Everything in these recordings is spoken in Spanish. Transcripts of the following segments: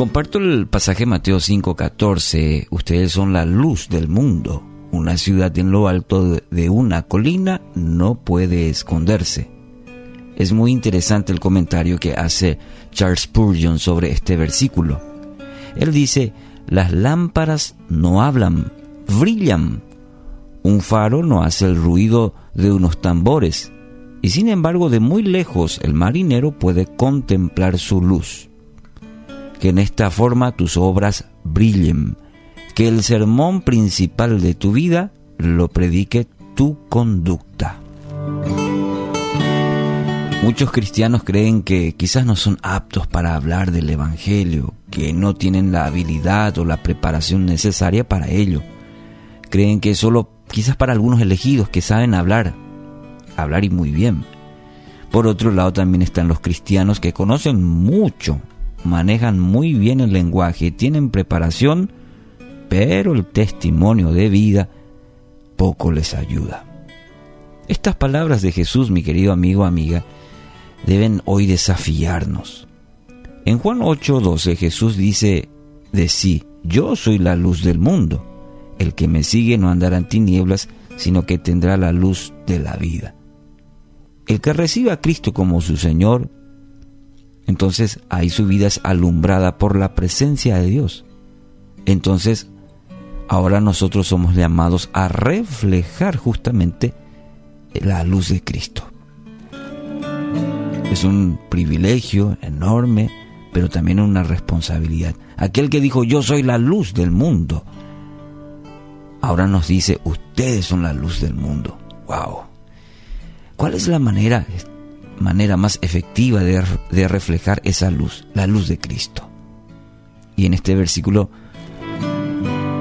comparto el pasaje Mateo 5:14. Ustedes son la luz del mundo. Una ciudad en lo alto de una colina no puede esconderse. Es muy interesante el comentario que hace Charles Spurgeon sobre este versículo. Él dice, las lámparas no hablan, brillan. Un faro no hace el ruido de unos tambores, y sin embargo de muy lejos el marinero puede contemplar su luz. Que en esta forma tus obras brillen, que el sermón principal de tu vida lo predique tu conducta. Muchos cristianos creen que quizás no son aptos para hablar del Evangelio, que no tienen la habilidad o la preparación necesaria para ello. Creen que solo quizás para algunos elegidos que saben hablar, hablar y muy bien. Por otro lado también están los cristianos que conocen mucho, manejan muy bien el lenguaje, tienen preparación, pero el testimonio de vida poco les ayuda. Estas palabras de Jesús, mi querido amigo, amiga, deben hoy desafiarnos. En Juan 8:12 Jesús dice de sí, yo soy la luz del mundo. El que me sigue no andará en tinieblas, sino que tendrá la luz de la vida. El que recibe a Cristo como su Señor, entonces ahí su vida es alumbrada por la presencia de Dios. Entonces, ahora nosotros somos llamados a reflejar justamente la luz de Cristo. Es un privilegio enorme, pero también una responsabilidad. Aquel que dijo, yo soy la luz del mundo, ahora nos dice, ustedes son la luz del mundo. ¡Wow! ¿Cuál es la manera, manera más efectiva de, de reflejar esa luz? La luz de Cristo. Y en este versículo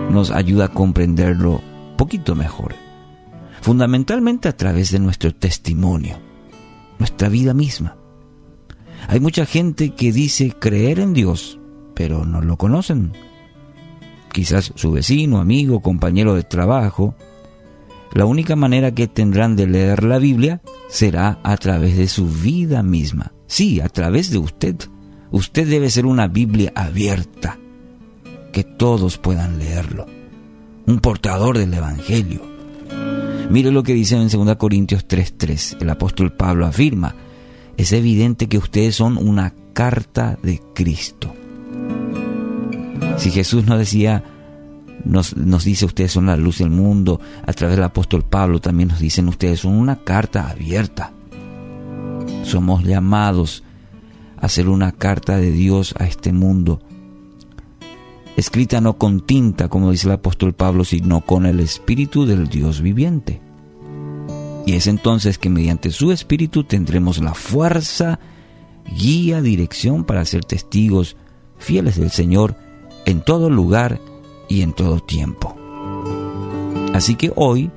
nos ayuda a comprenderlo poquito mejor. Fundamentalmente a través de nuestro testimonio, nuestra vida misma. Hay mucha gente que dice creer en Dios, pero no lo conocen. Quizás su vecino, amigo, compañero de trabajo. La única manera que tendrán de leer la Biblia será a través de su vida misma. Sí, a través de usted. Usted debe ser una Biblia abierta, que todos puedan leerlo. Un portador del Evangelio. Mire lo que dice en 2 Corintios 3:3. El apóstol Pablo afirma, es evidente que ustedes son una carta de Cristo. Si Jesús nos decía, nos, nos, dice ustedes son la luz del mundo, a través del apóstol Pablo también nos dicen ustedes son una carta abierta. Somos llamados a ser una carta de Dios a este mundo, escrita no con tinta, como dice el apóstol Pablo, sino con el Espíritu del Dios viviente. Y es entonces que mediante su Espíritu tendremos la fuerza, guía, dirección para ser testigos fieles del Señor en todo lugar y en todo tiempo. Así que hoy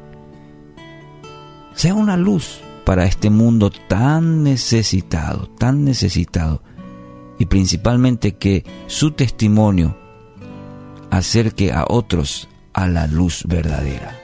sea una luz para este mundo tan necesitado, tan necesitado, y principalmente que su testimonio acerque a otros a la luz verdadera.